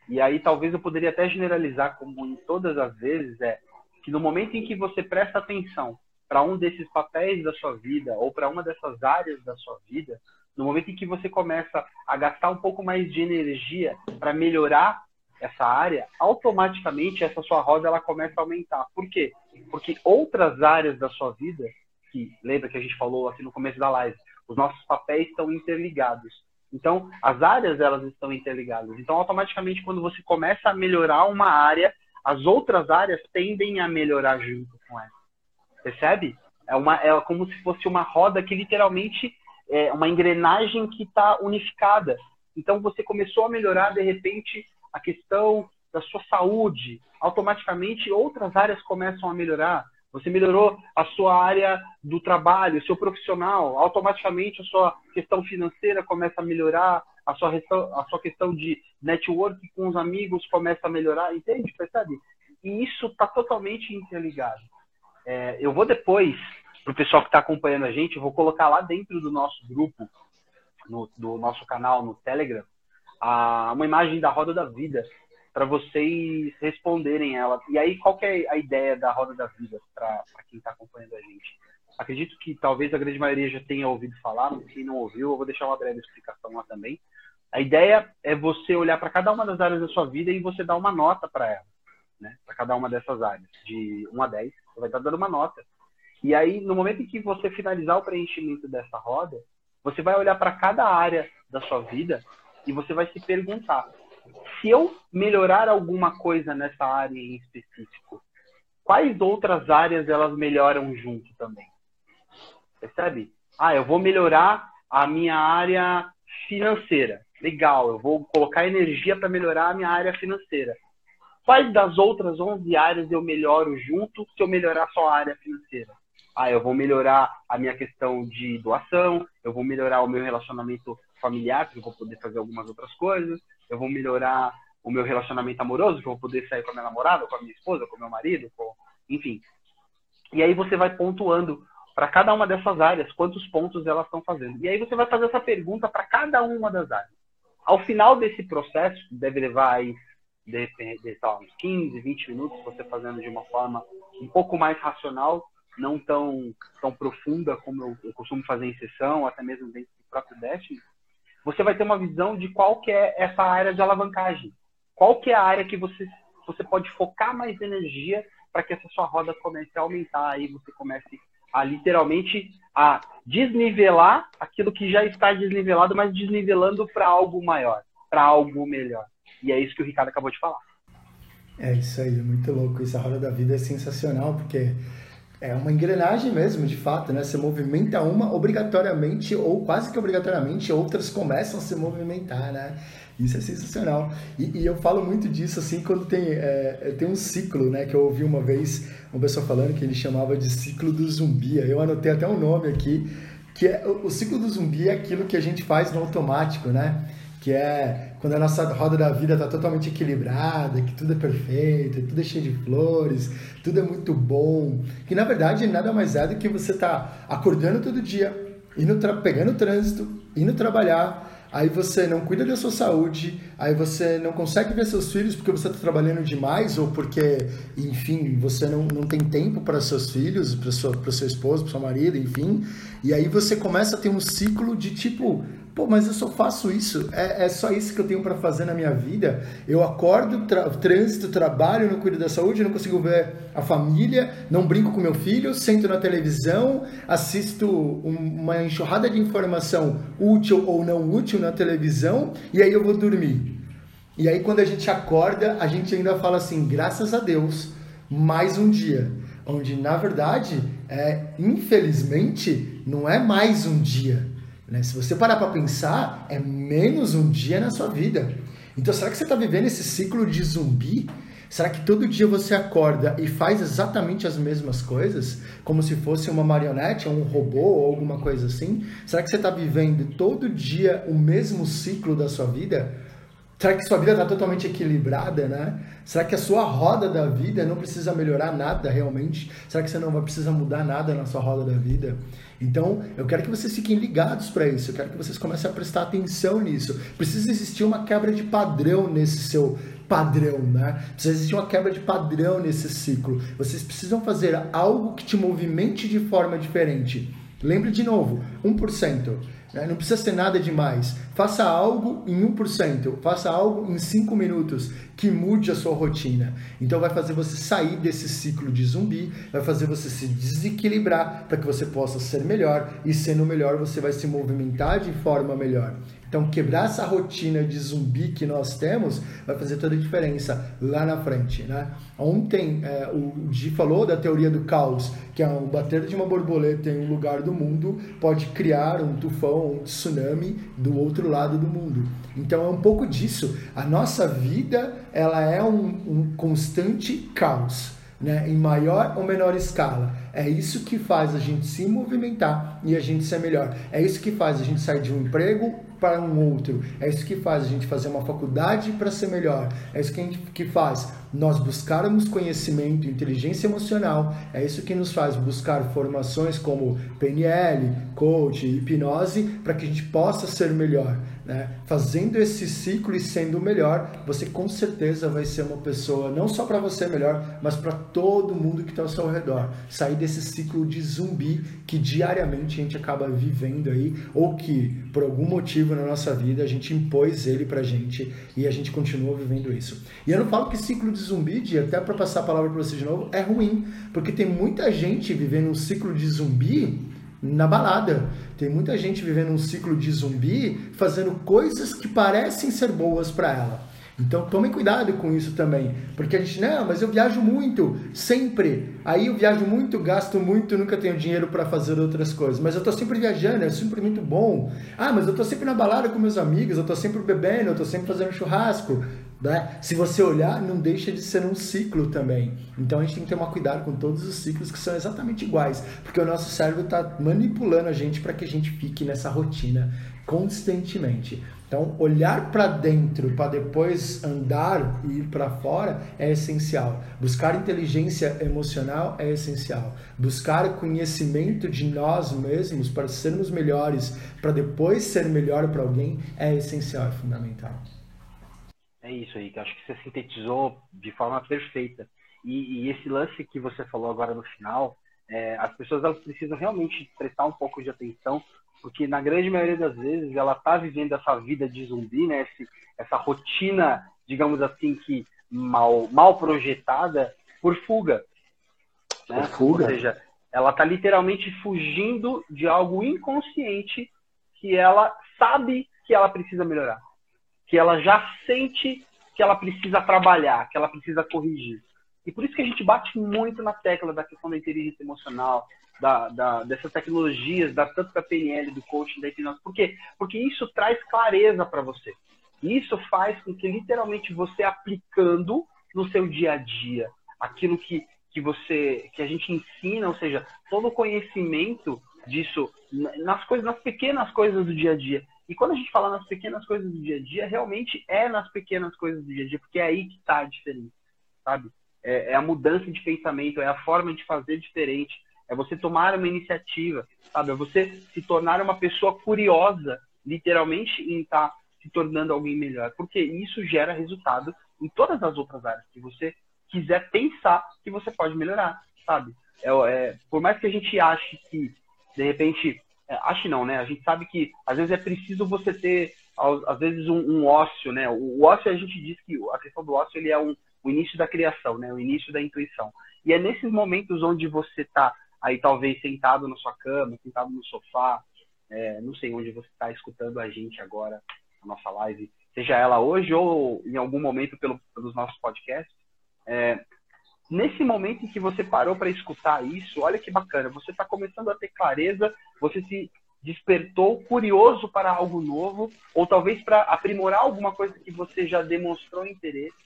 S3: e aí talvez eu poderia até generalizar como em todas as vezes, é que no momento em que você presta atenção para um desses papéis da sua vida ou para uma dessas áreas da sua vida, no momento em que você começa a gastar um pouco mais de energia para melhorar essa área, automaticamente essa sua roda ela começa a aumentar. Por quê? Porque outras áreas da sua vida, que lembra que a gente falou assim no começo da live, os nossos papéis estão interligados. Então, as áreas elas estão interligadas. Então, automaticamente quando você começa a melhorar uma área, as outras áreas tendem a melhorar junto com ela. Percebe? É, uma, é como se fosse uma roda que literalmente é uma engrenagem que está unificada. Então você começou a melhorar de repente a questão da sua saúde, automaticamente outras áreas começam a melhorar. Você melhorou a sua área do trabalho, seu profissional, automaticamente a sua questão financeira começa a melhorar, a sua, a sua questão de network com os amigos começa a melhorar, entende? Percebe? E isso está totalmente interligado. É, eu vou depois, para o pessoal que está acompanhando a gente, eu vou colocar lá dentro do nosso grupo, no, do nosso canal no Telegram, a, uma imagem da roda da vida para vocês responderem ela. E aí, qual é a ideia da roda da vida para quem está acompanhando a gente? Acredito que talvez a grande maioria já tenha ouvido falar, mas quem não ouviu, eu vou deixar uma breve explicação lá também. A ideia é você olhar para cada uma das áreas da sua vida e você dar uma nota para ela, né? Para cada uma dessas áreas, de 1 a 10, você vai estar dando uma nota. E aí, no momento em que você finalizar o preenchimento dessa roda, você vai olhar para cada área da sua vida e você vai se perguntar: se eu melhorar alguma coisa nessa área em específico, quais outras áreas elas melhoram junto também? Percebe? Ah, eu vou melhorar a minha área financeira. Legal, eu vou colocar energia para melhorar a minha área financeira. Quais das outras 11 áreas eu melhoro junto se eu melhorar só a área financeira? Ah, eu vou melhorar a minha questão de doação, eu vou melhorar o meu relacionamento familiar, porque eu vou poder fazer algumas outras coisas, eu vou melhorar o meu relacionamento amoroso, que eu vou poder sair com a minha namorada, com a minha esposa, com o meu marido, com... enfim. E aí você vai pontuando para cada uma dessas áreas quantos pontos elas estão fazendo. E aí você vai fazer essa pergunta para cada uma das áreas. Ao final desse processo, deve levar aí de, de, de, uns 15, 20 minutos, você fazendo de uma forma um pouco mais racional, não tão, tão profunda como eu, eu costumo fazer em sessão, até mesmo dentro do próprio Destiny, você vai ter uma visão de qual que é essa área de alavancagem. Qual que é a área que você, você pode focar mais energia para que essa sua roda comece a aumentar, aí você comece a literalmente a desnivelar aquilo que já está desnivelado, mas desnivelando para algo maior, para algo melhor. E é isso que o Ricardo acabou de falar.
S2: É isso aí, muito louco. Essa roda da vida é sensacional, porque é uma engrenagem mesmo, de fato, né? Você movimenta uma obrigatoriamente, ou quase que obrigatoriamente, outras começam a se movimentar, né? Isso é sensacional. E, e eu falo muito disso, assim, quando tem, é, tem um ciclo, né? Que eu ouvi uma vez uma pessoa falando que ele chamava de ciclo do zumbi. Eu anotei até um nome aqui, que é o ciclo do zumbi é aquilo que a gente faz no automático, né? Que é quando a nossa roda da vida está totalmente equilibrada, que tudo é perfeito, tudo é cheio de flores, tudo é muito bom, que na verdade nada mais é do que você tá acordando todo dia, indo pegando trânsito, indo trabalhar, aí você não cuida da sua saúde, aí você não consegue ver seus filhos porque você está trabalhando demais ou porque, enfim, você não, não tem tempo para seus filhos, para o seu esposo, para seu marido, enfim, e aí você começa a ter um ciclo de tipo, Pô, mas eu só faço isso. É, é só isso que eu tenho para fazer na minha vida. Eu acordo, tra trânsito, trabalho, não cuido da saúde, não consigo ver a família, não brinco com meu filho, sento na televisão, assisto um, uma enxurrada de informação útil ou não útil na televisão e aí eu vou dormir. E aí quando a gente acorda, a gente ainda fala assim, graças a Deus, mais um dia. Onde na verdade, é, infelizmente, não é mais um dia né? Se você parar para pensar, é menos um dia na sua vida. Então, será que você está vivendo esse ciclo de zumbi? Será que todo dia você acorda e faz exatamente as mesmas coisas? Como se fosse uma marionete, um robô, ou alguma coisa assim? Será que você está vivendo todo dia o mesmo ciclo da sua vida? Será que sua vida está totalmente equilibrada, né? Será que a sua roda da vida não precisa melhorar nada realmente? Será que você não vai precisar mudar nada na sua roda da vida? Então, eu quero que vocês fiquem ligados para isso, eu quero que vocês comecem a prestar atenção nisso. Precisa existir uma quebra de padrão nesse seu padrão, né? Precisa existir uma quebra de padrão nesse ciclo. Vocês precisam fazer algo que te movimente de forma diferente. Lembre de novo, 1%. Né? Não precisa ser nada demais. Faça algo em 1%, faça algo em 5 minutos que mude a sua rotina. Então vai fazer você sair desse ciclo de zumbi, vai fazer você se desequilibrar para que você possa ser melhor e sendo melhor você vai se movimentar de forma melhor. Então, quebrar essa rotina de zumbi que nós temos vai fazer toda a diferença lá na frente. Né? Ontem, é, o Gi falou da teoria do caos, que é o bater de uma borboleta em um lugar do mundo pode criar um tufão, um tsunami do outro lado do mundo. Então, é um pouco disso. A nossa vida ela é um, um constante caos. Né, em maior ou menor escala. É isso que faz a gente se movimentar e a gente ser melhor. É isso que faz a gente sair de um emprego para um outro. É isso que faz a gente fazer uma faculdade para ser melhor. É isso que, a gente, que faz nós buscarmos conhecimento, inteligência emocional. É isso que nos faz buscar formações como PNL, coach, hipnose, para que a gente possa ser melhor. Né? Fazendo esse ciclo e sendo melhor, você com certeza vai ser uma pessoa não só para você melhor, mas para todo mundo que está ao seu redor. Sair desse ciclo de zumbi que diariamente a gente acaba vivendo aí, ou que por algum motivo na nossa vida a gente impôs ele para gente e a gente continua vivendo isso. E eu não falo que ciclo de zumbi, de, até para passar a palavra para você de novo, é ruim, porque tem muita gente vivendo um ciclo de zumbi na balada. Tem muita gente vivendo um ciclo de zumbi, fazendo coisas que parecem ser boas para ela. Então tomem cuidado com isso também, porque a gente, não, mas eu viajo muito, sempre. Aí eu viajo muito, gasto muito, nunca tenho dinheiro para fazer outras coisas. Mas eu tô sempre viajando, é sempre muito bom. Ah, mas eu tô sempre na balada com meus amigos, eu tô sempre bebendo, eu tô sempre fazendo churrasco. Né? Se você olhar, não deixa de ser um ciclo também. Então a gente tem que tomar cuidado com todos os ciclos que são exatamente iguais, porque o nosso cérebro está manipulando a gente para que a gente fique nessa rotina constantemente. Então, olhar para dentro para depois andar e ir para fora é essencial. Buscar inteligência emocional é essencial. Buscar conhecimento de nós mesmos para sermos melhores, para depois ser melhor para alguém é essencial, é fundamental.
S3: É isso aí, que acho que você sintetizou de forma perfeita. E, e, esse lance que você falou agora no final, é, as pessoas elas precisam realmente prestar um pouco de atenção, porque na grande maioria das vezes ela está vivendo essa vida de zumbi, né? Esse, essa rotina, digamos assim, que mal, mal projetada por fuga. Né? Por fuga. Ou seja, ela está literalmente fugindo de algo inconsciente que ela sabe que ela precisa melhorar que ela já sente que ela precisa trabalhar, que ela precisa corrigir. E por isso que a gente bate muito na tecla da questão da inteligência emocional, da, da, dessas tecnologias, da, tanto da PNL, do coaching, da hipnose. Por quê? Porque isso traz clareza para você. Isso faz com que literalmente você aplicando no seu dia a dia aquilo que, que você que a gente ensina, ou seja, todo o conhecimento disso nas coisas, nas pequenas coisas do dia a dia. E quando a gente fala nas pequenas coisas do dia a dia, realmente é nas pequenas coisas do dia a dia, porque é aí que está a diferença, sabe? É, é, a mudança de pensamento, é a forma de fazer diferente, é você tomar uma iniciativa, sabe? É você se tornar uma pessoa curiosa, literalmente, em estar tá se tornando alguém melhor, porque isso gera resultado em todas as outras áreas que você quiser pensar que você pode melhorar, sabe? É, é, por mais que a gente ache que, de repente, acho não, né? A gente sabe que às vezes é preciso você ter, às vezes, um, um ócio, né? O, ócio, a gente diz que a questão do ócio ele é um, o início da criação, né? O início da intuição. E é nesses momentos onde você está aí talvez sentado na sua cama, sentado no sofá, é, não sei onde você está escutando a gente agora, a nossa live, seja ela hoje ou em algum momento pelo, pelos nossos podcasts. É, nesse momento em que você parou para escutar isso, olha que bacana, você está começando a ter clareza, você se despertou curioso para algo novo, ou talvez para aprimorar alguma coisa que você já demonstrou interesse,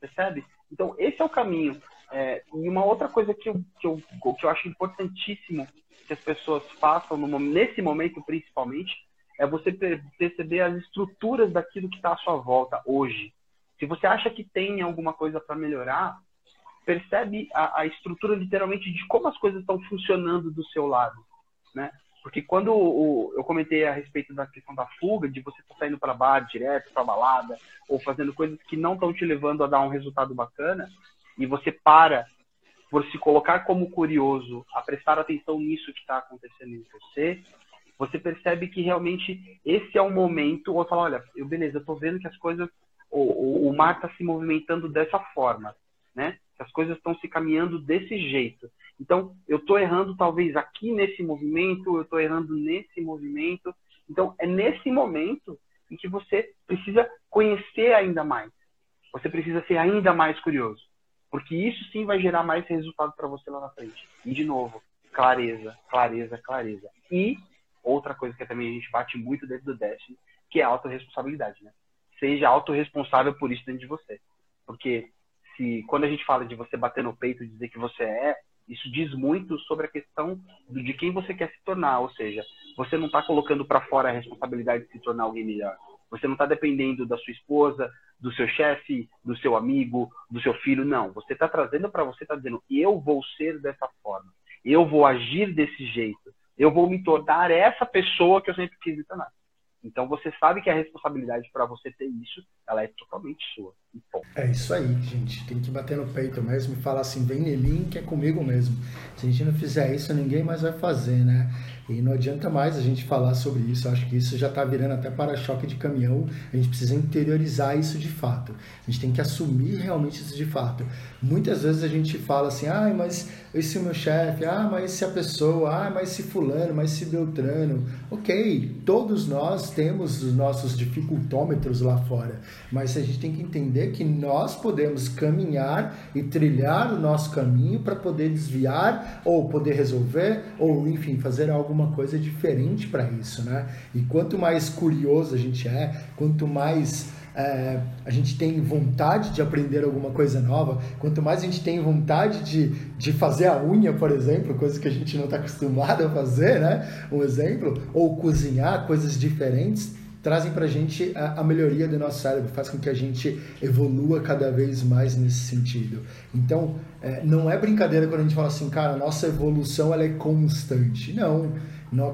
S3: percebe? Então, esse é o caminho. É, e uma outra coisa que eu, que, eu, que eu acho importantíssimo que as pessoas façam, no, nesse momento principalmente, é você perceber as estruturas daquilo que está à sua volta hoje. Se você acha que tem alguma coisa para melhorar, percebe a, a, estrutura literalmente de como as coisas estão funcionando do seu lado, né? Porque quando o, eu comentei a respeito da questão da fuga, de você estar tá saindo para bar direto, para balada, ou fazendo coisas que não estão te levando a dar um resultado bacana, e você para por se colocar como curioso, a prestar atenção nisso que está acontecendo em você, você percebe que realmente esse é o momento, ou fala, olha, eu, beleza, eu tô vendo que as coisas, o, o, o mar está se movimentando dessa forma, né? Que as coisas estão se caminhando desse jeito. Então, eu estou errando talvez aqui nesse movimento, eu estou errando nesse movimento. Então, é nesse momento em que você precisa conhecer ainda mais. Você precisa ser ainda mais curioso. Porque isso sim vai gerar mais resultado para você lá na frente. E, de novo, clareza, clareza, clareza. E outra coisa que também a gente bate muito dentro do Destiny, que é a autorresponsabilidade, né? Seja autorresponsável por isso dentro de você. Porque se quando a gente fala de você bater no peito e dizer que você é, isso diz muito sobre a questão de quem você quer se tornar, ou seja, você não está colocando para fora a responsabilidade de se tornar alguém melhor. Você não está dependendo da sua esposa, do seu chefe, do seu amigo, do seu filho, não. Você está trazendo para você, está dizendo, eu vou ser dessa forma, eu vou agir desse jeito, eu vou me tornar essa pessoa que eu sempre quis me tornar. Então você sabe que a responsabilidade para você ter isso, ela é totalmente sua.
S2: É isso aí, gente. Tem que bater no peito mesmo e falar assim, vem em que é comigo mesmo. Se a gente não fizer isso, ninguém mais vai fazer, né? E não adianta mais a gente falar sobre isso. Eu acho que isso já está virando até para-choque de caminhão. A gente precisa interiorizar isso de fato. A gente tem que assumir realmente isso de fato. Muitas vezes a gente fala assim, ah, mas esse meu chefe, ah, mas se a pessoa, ah, mas se fulano, mas se Beltrano. Ok, todos nós temos os nossos dificultômetros lá fora. Mas a gente tem que entender que nós podemos caminhar e trilhar o nosso caminho para poder desviar ou poder resolver ou, enfim, fazer alguma coisa diferente para isso, né? E quanto mais curioso a gente é, quanto mais é, a gente tem vontade de aprender alguma coisa nova, quanto mais a gente tem vontade de, de fazer a unha, por exemplo, coisa que a gente não está acostumado a fazer, né? Um exemplo, ou cozinhar coisas diferentes, trazem para a gente a, melhoria do nosso cérebro, faz com que a gente evolua cada vez mais nesse sentido. Então, é, não é brincadeira quando a gente fala assim, cara, nossa evolução ela é constante. Não.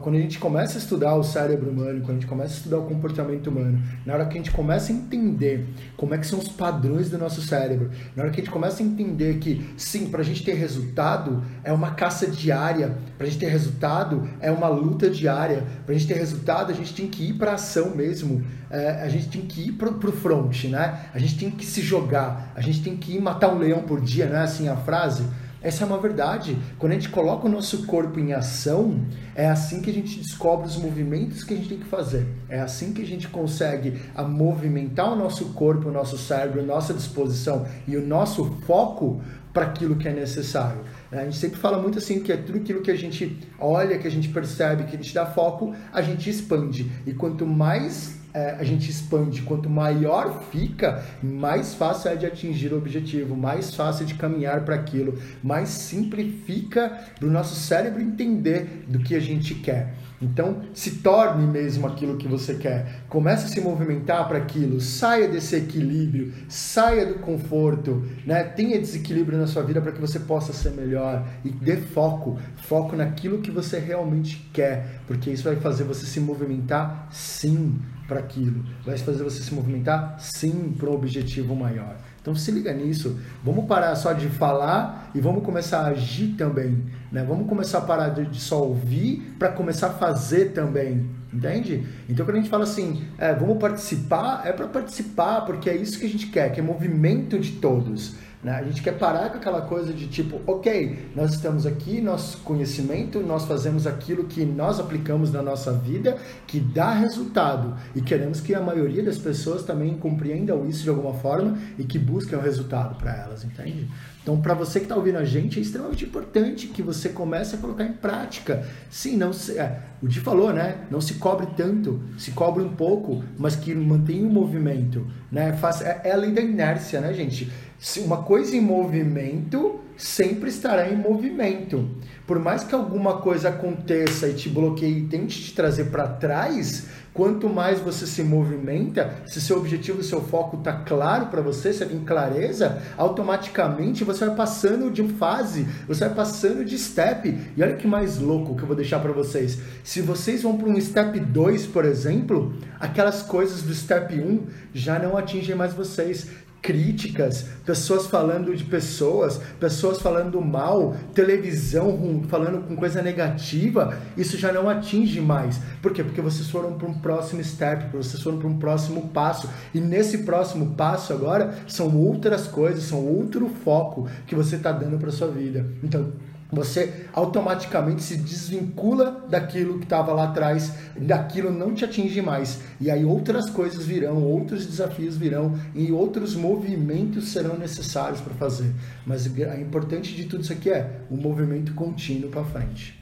S2: Quando a gente começa a estudar o cérebro humano, quando a gente começa a estudar o comportamento humano, na hora que a gente começa a entender como é que são os padrões do nosso cérebro, na hora que a gente começa a entender que, sim, para a gente ter resultado é uma caça diária, para a gente ter resultado é uma luta diária, para a gente ter resultado a gente tem que ir para ação mesmo, é, a gente tem que ir para o front, né? A gente tem que se jogar, a gente tem que ir matar um leão por dia, não é assim a frase? Essa é uma verdade. Quando a gente coloca o nosso corpo em ação, é assim que a gente descobre os movimentos que a gente tem que fazer. É assim que a gente consegue a movimentar o nosso corpo, o nosso cérebro, a nossa disposição e o nosso foco para aquilo que é necessário. A gente sempre fala muito assim que é tudo aquilo que a gente olha, que a gente percebe, que a gente dá foco, a gente expande. E quanto mais é, a gente expande, quanto maior fica, mais fácil é de atingir o objetivo, mais fácil é de caminhar para aquilo, mais simplifica para o nosso cérebro entender do que a gente quer. Então, se torne mesmo aquilo que você quer. Comece a se movimentar para aquilo. Saia desse equilíbrio, saia do conforto, né? Tenha desequilíbrio na sua vida para que você possa ser melhor e dê foco, foco naquilo que você realmente quer, porque isso vai fazer você se movimentar sim para aquilo, vai fazer você se movimentar sim para um objetivo maior. Então se liga nisso. Vamos parar só de falar e vamos começar a agir também. Né? Vamos começar a parar de, de só ouvir para começar a fazer também. Entende? Então quando a gente fala assim, é, vamos participar, é para participar, porque é isso que a gente quer, que é movimento de todos. Né? A gente quer parar com aquela coisa de tipo, ok, nós estamos aqui, nosso conhecimento, nós fazemos aquilo que nós aplicamos na nossa vida, que dá resultado. E queremos que a maioria das pessoas também compreendam isso de alguma forma e que busquem o resultado para elas, entende? Então, para você que está ouvindo a gente, é extremamente importante que você comece a colocar em prática. Sim, não se, é, o Di falou, né? Não se cobre tanto, se cobre um pouco, mas que mantenha o movimento, né? Faz, é, é além da inércia, né, gente? Se uma coisa em movimento sempre estará em movimento. Por mais que alguma coisa aconteça e te bloqueie e tente te trazer para trás, quanto mais você se movimenta, se seu objetivo, seu foco está claro para você, se tem clareza, automaticamente você vai passando de fase, você vai passando de step. E olha que mais louco que eu vou deixar para vocês. Se vocês vão para um step 2, por exemplo, aquelas coisas do step 1 já não atingem mais vocês críticas, pessoas falando de pessoas, pessoas falando mal, televisão falando com coisa negativa, isso já não atinge mais. Por quê? Porque vocês foram para um próximo step, vocês foram para um próximo passo. E nesse próximo passo agora são outras coisas, são outro foco que você está dando para sua vida. Então, você automaticamente se desvincula daquilo que estava lá atrás, daquilo não te atinge mais. E aí outras coisas virão, outros desafios virão e outros movimentos serão necessários para fazer. Mas o importante de tudo isso aqui é o movimento contínuo para frente.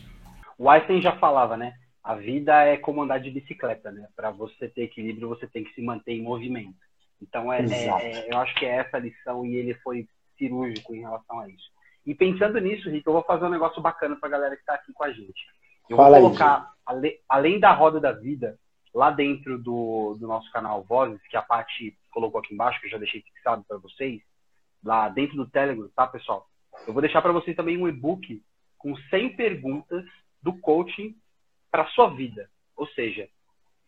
S3: O Einstein já falava, né? A vida é como andar de bicicleta, né? Para você ter equilíbrio, você tem que se manter em movimento. Então, é, é, é, eu acho que é essa a lição e ele foi cirúrgico em relação a isso. E pensando nisso, Rick, eu vou fazer um negócio bacana para a galera que está aqui com a gente. Eu Fala vou colocar, aí, além da roda da vida, lá dentro do, do nosso canal Vozes, que a Paty colocou aqui embaixo, que eu já deixei fixado para vocês, lá dentro do Telegram, tá, pessoal? Eu vou deixar para vocês também um e-book com 100 perguntas do coaching para sua vida. Ou seja,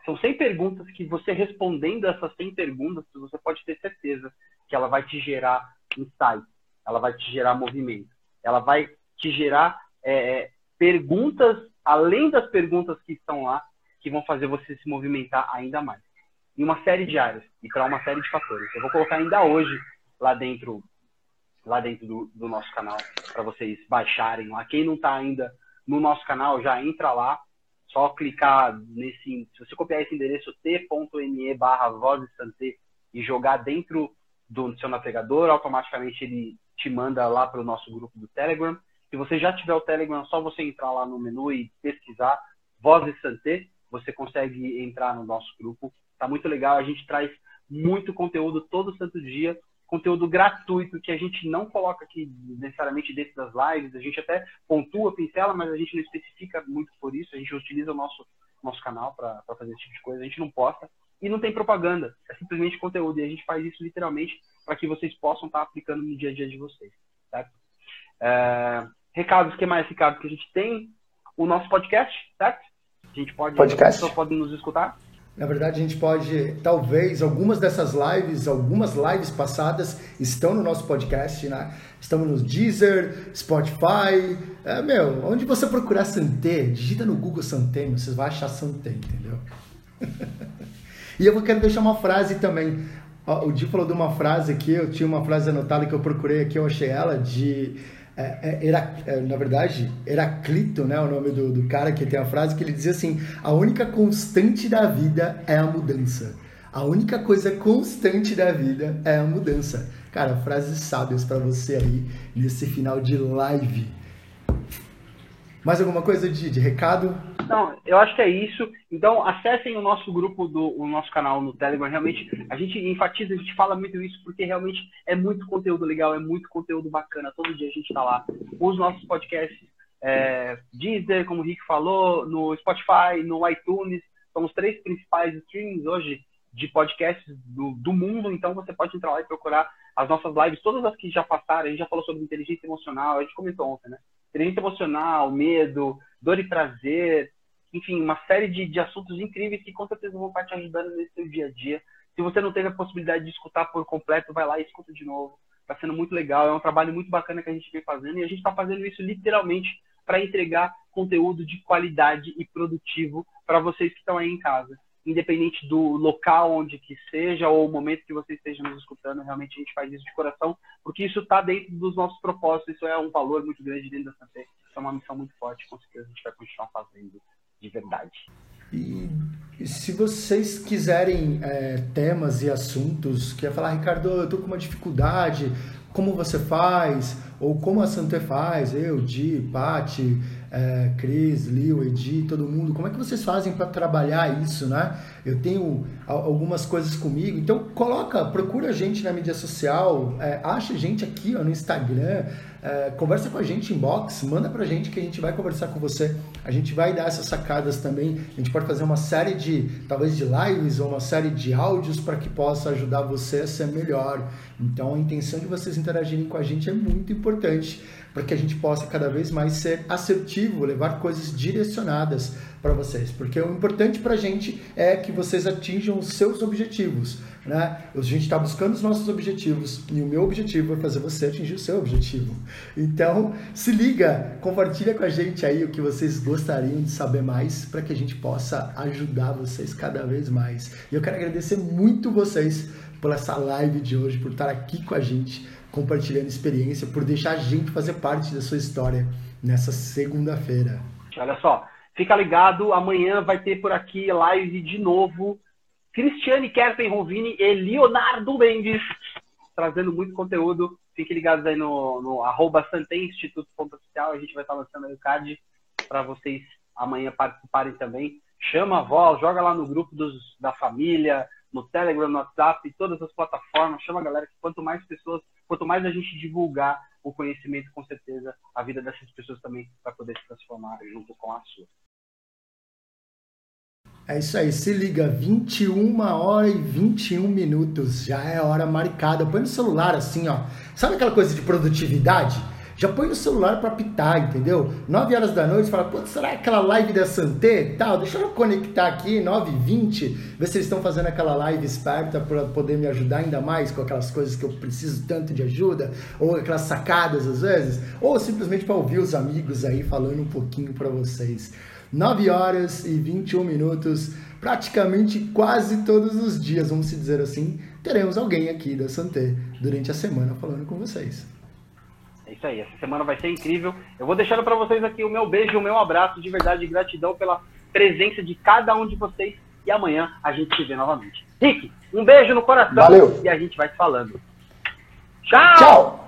S3: são 100 perguntas que você respondendo essas 100 perguntas, você pode ter certeza que ela vai te gerar insight, ela vai te gerar movimento, ela vai te gerar é, é, perguntas além das perguntas que estão lá que vão fazer você se movimentar ainda mais. Em uma série de áreas e para uma série de fatores. Eu vou colocar ainda hoje lá dentro lá dentro do, do nosso canal para vocês baixarem lá. Quem não está ainda no nosso canal, já entra lá. Só clicar nesse. Se você copiar esse endereço t.me barra e jogar dentro do seu navegador, automaticamente ele te manda lá para o nosso grupo do Telegram. Se você já tiver o Telegram, é só você entrar lá no menu e pesquisar Vozes Santé, você consegue entrar no nosso grupo. Tá muito legal, a gente traz muito conteúdo todo santo dia, conteúdo gratuito que a gente não coloca aqui necessariamente dentro das lives, a gente até pontua, pincela, mas a gente não especifica muito por isso, a gente utiliza o nosso, nosso canal para fazer esse tipo de coisa, a gente não posta e não tem propaganda, é simplesmente conteúdo. E a gente faz isso literalmente para que vocês possam estar tá aplicando no dia a dia de vocês, certo? É, recados, que mais, Ricardo? Que a gente tem o nosso podcast, certo? A gente pode, podcast. as podem nos escutar.
S2: Na verdade, a gente pode, talvez, algumas dessas lives, algumas lives passadas estão no nosso podcast, né? Estamos no Deezer, Spotify, é, meu, onde você procurar Santé, digita no Google Santé, você vai achar Santé, entendeu? <laughs> e eu quero deixar uma frase também. O Di falou de uma frase aqui, eu tinha uma frase anotada que eu procurei aqui, eu achei ela, de é, é, era, é, na verdade, Heraclito, né, o nome do, do cara que tem a frase que ele dizia assim: a única constante da vida é a mudança. A única coisa constante da vida é a mudança. Cara, frases sábias para você aí nesse final de live. Mais alguma coisa de, de, recado?
S3: Não, eu acho que é isso. Então, acessem o nosso grupo, do, o nosso canal no Telegram. Realmente, a gente enfatiza, a gente fala muito isso, porque realmente é muito conteúdo legal, é muito conteúdo bacana. Todo dia a gente está lá. Os nossos podcasts, é, Deezer, como o Rick falou, no Spotify, no iTunes, são os três principais streams hoje de podcasts do, do mundo. Então, você pode entrar lá e procurar as nossas lives, todas as que já passaram. A gente já falou sobre inteligência emocional, a gente comentou ontem, né? Inteligência emocional, medo, dor e prazer, enfim, uma série de, de assuntos incríveis que com certeza vão estar te ajudando nesse seu dia a dia. Se você não teve a possibilidade de escutar por completo, vai lá e escuta de novo. Está sendo muito legal, é um trabalho muito bacana que a gente vem fazendo e a gente está fazendo isso literalmente para entregar conteúdo de qualidade e produtivo para vocês que estão aí em casa independente do local onde que seja ou o momento que você esteja nos escutando, realmente a gente faz isso de coração, porque isso está dentro dos nossos propósitos, isso é um valor muito grande dentro da Santé, isso é uma missão muito forte, com certeza a gente vai continuar fazendo de verdade.
S2: E, e se vocês quiserem é, temas e assuntos, quer falar, Ricardo, eu estou com uma dificuldade, como você faz, ou como a Santé faz, eu, Di, Pati, é, Cris, Liu, Edi, todo mundo, como é que vocês fazem para trabalhar isso, né? Eu tenho algumas coisas comigo, então coloca, procura a gente na mídia social, é, acha a gente aqui ó, no Instagram, é, conversa com a gente em box, manda pra gente que a gente vai conversar com você. A gente vai dar essas sacadas também. A gente pode fazer uma série de, talvez de lives ou uma série de áudios para que possa ajudar você a ser melhor. Então a intenção de vocês interagirem com a gente é muito importante para que a gente possa cada vez mais ser assertivo, levar coisas direcionadas para vocês, porque o importante para a gente é que vocês atinjam os seus objetivos, né? A gente está buscando os nossos objetivos e o meu objetivo é fazer você atingir o seu objetivo. Então, se liga, compartilha com a gente aí o que vocês gostariam de saber mais para que a gente possa ajudar vocês cada vez mais. E eu quero agradecer muito vocês por essa live de hoje, por estar aqui com a gente, compartilhando experiência, por deixar a gente fazer parte da sua história nessa segunda-feira.
S3: Olha só, Fica ligado, amanhã vai ter por aqui live de novo. Cristiane Kerpen Rovini e Leonardo Mendes trazendo muito conteúdo. Fiquem ligados aí no, no arroba Oficial. A gente vai estar lançando aí o card para vocês amanhã participarem também. Chama a avó, joga lá no grupo dos, da família, no Telegram, no WhatsApp, todas as plataformas. Chama a galera que quanto mais pessoas, quanto mais a gente divulgar o conhecimento, com certeza a vida dessas pessoas também vai poder se transformar junto com a sua.
S2: É isso aí, se liga, 21 horas e 21 minutos, já é hora marcada. Põe no celular assim, ó. Sabe aquela coisa de produtividade? Já põe no celular para apitar, entendeu? 9 horas da noite, fala, pô, será aquela live da Santé? Tal, deixa eu conectar aqui, 9 h 20 ver se eles estão fazendo aquela live esperta para poder me ajudar ainda mais com aquelas coisas que eu preciso tanto de ajuda, ou aquelas sacadas às vezes, ou simplesmente para ouvir os amigos aí falando um pouquinho para vocês. 9 horas e 21 minutos, praticamente quase todos os dias, vamos dizer assim, teremos alguém aqui da Santé durante a semana falando com vocês.
S3: É isso aí, essa semana vai ser incrível. Eu vou deixando para vocês aqui o meu beijo, o meu abraço de verdade, de gratidão pela presença de cada um de vocês. E amanhã a gente se vê novamente. Rick, um beijo no coração
S2: Valeu.
S3: e a gente vai se falando. Tchau!
S2: Tchau!